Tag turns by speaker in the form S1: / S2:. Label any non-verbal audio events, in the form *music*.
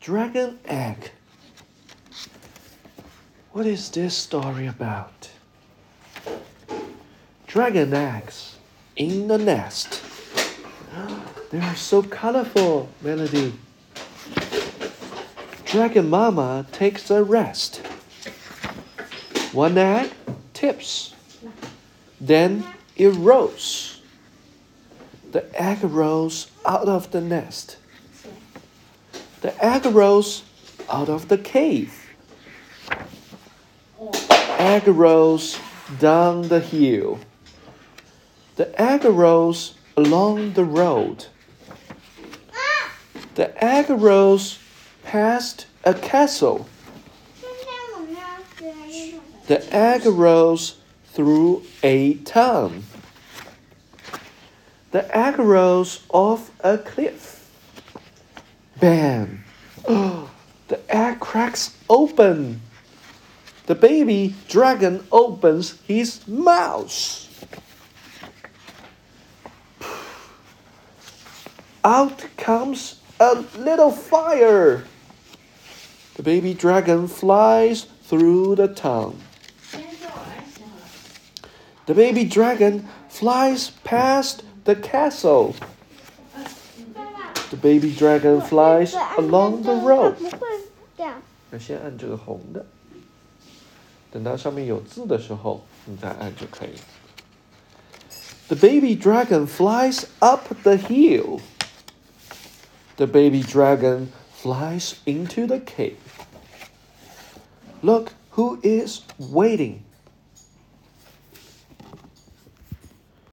S1: Dragon egg. What is this story about? Dragon eggs in the nest. *gasps* They are so colorful, Melody. Dragon Mama takes a rest. One egg tips, then it rolls. The egg rolls out of the nest. The egg rolls out of the cave. Egg rolls down the hill. The egg rolls along the road. The egg rolls past a castle. The egg rolls through a town. The egg rolls off a cliff. Bam! Oh, the egg cracks open. The baby dragon opens his mouth. Out comes a little fire. The baby dragon flies through the town. The baby dragon flies past the castle
S2: 爸爸
S1: The baby dragon flies along the road.
S2: 不会掉。
S1: 那先按这个红的，等到上面有字的时候，你再按就可以了。The baby dragon flies up the hill. The baby dragon flies into the cave. Look who is waiting.